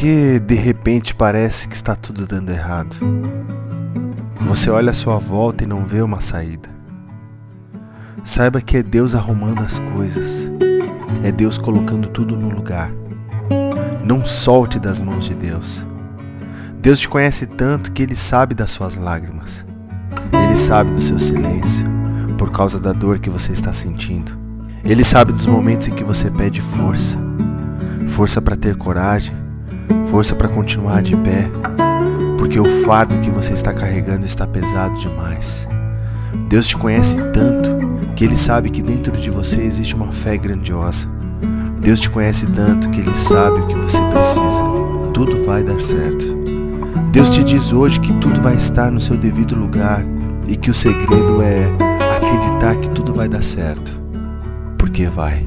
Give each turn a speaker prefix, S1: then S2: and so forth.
S1: que de repente parece que está tudo dando errado? Você olha à sua volta e não vê uma saída. Saiba que é Deus arrumando as coisas, é Deus colocando tudo no lugar. Não solte das mãos de Deus. Deus te conhece tanto que Ele sabe das suas lágrimas, Ele sabe do seu silêncio por causa da dor que você está sentindo. Ele sabe dos momentos em que você pede força, força para ter coragem, força para continuar de pé, porque o fardo que você está carregando está pesado demais. Deus te conhece tanto que Ele sabe que dentro de você existe uma fé grandiosa. Deus te conhece tanto que Ele sabe o que você precisa. Tudo vai dar certo. Deus te diz hoje que tudo vai estar no seu devido lugar e que o segredo é acreditar que tudo vai dar certo. Porque vai.